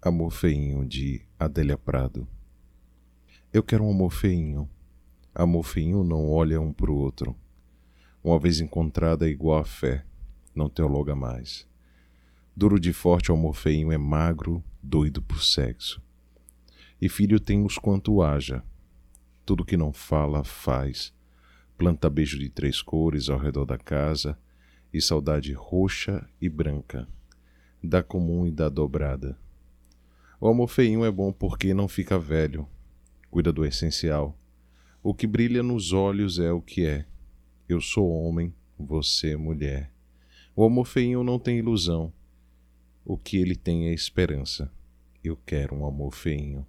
Amor feinho de Adélia Prado. Eu quero um amor feinho. Amor feinho não olha um pro outro. Uma vez encontrada é igual a fé, não teologa mais. Duro de forte, o amor feinho é magro, doido por sexo. E filho tem os quanto haja. Tudo que não fala, faz. Planta beijo de três cores ao redor da casa e saudade roxa e branca, da comum e da dobrada o amor feinho é bom porque não fica velho, cuida do essencial. O que brilha nos olhos é o que é. Eu sou homem, você mulher. O amor feinho não tem ilusão. O que ele tem é esperança. Eu quero um amor feinho.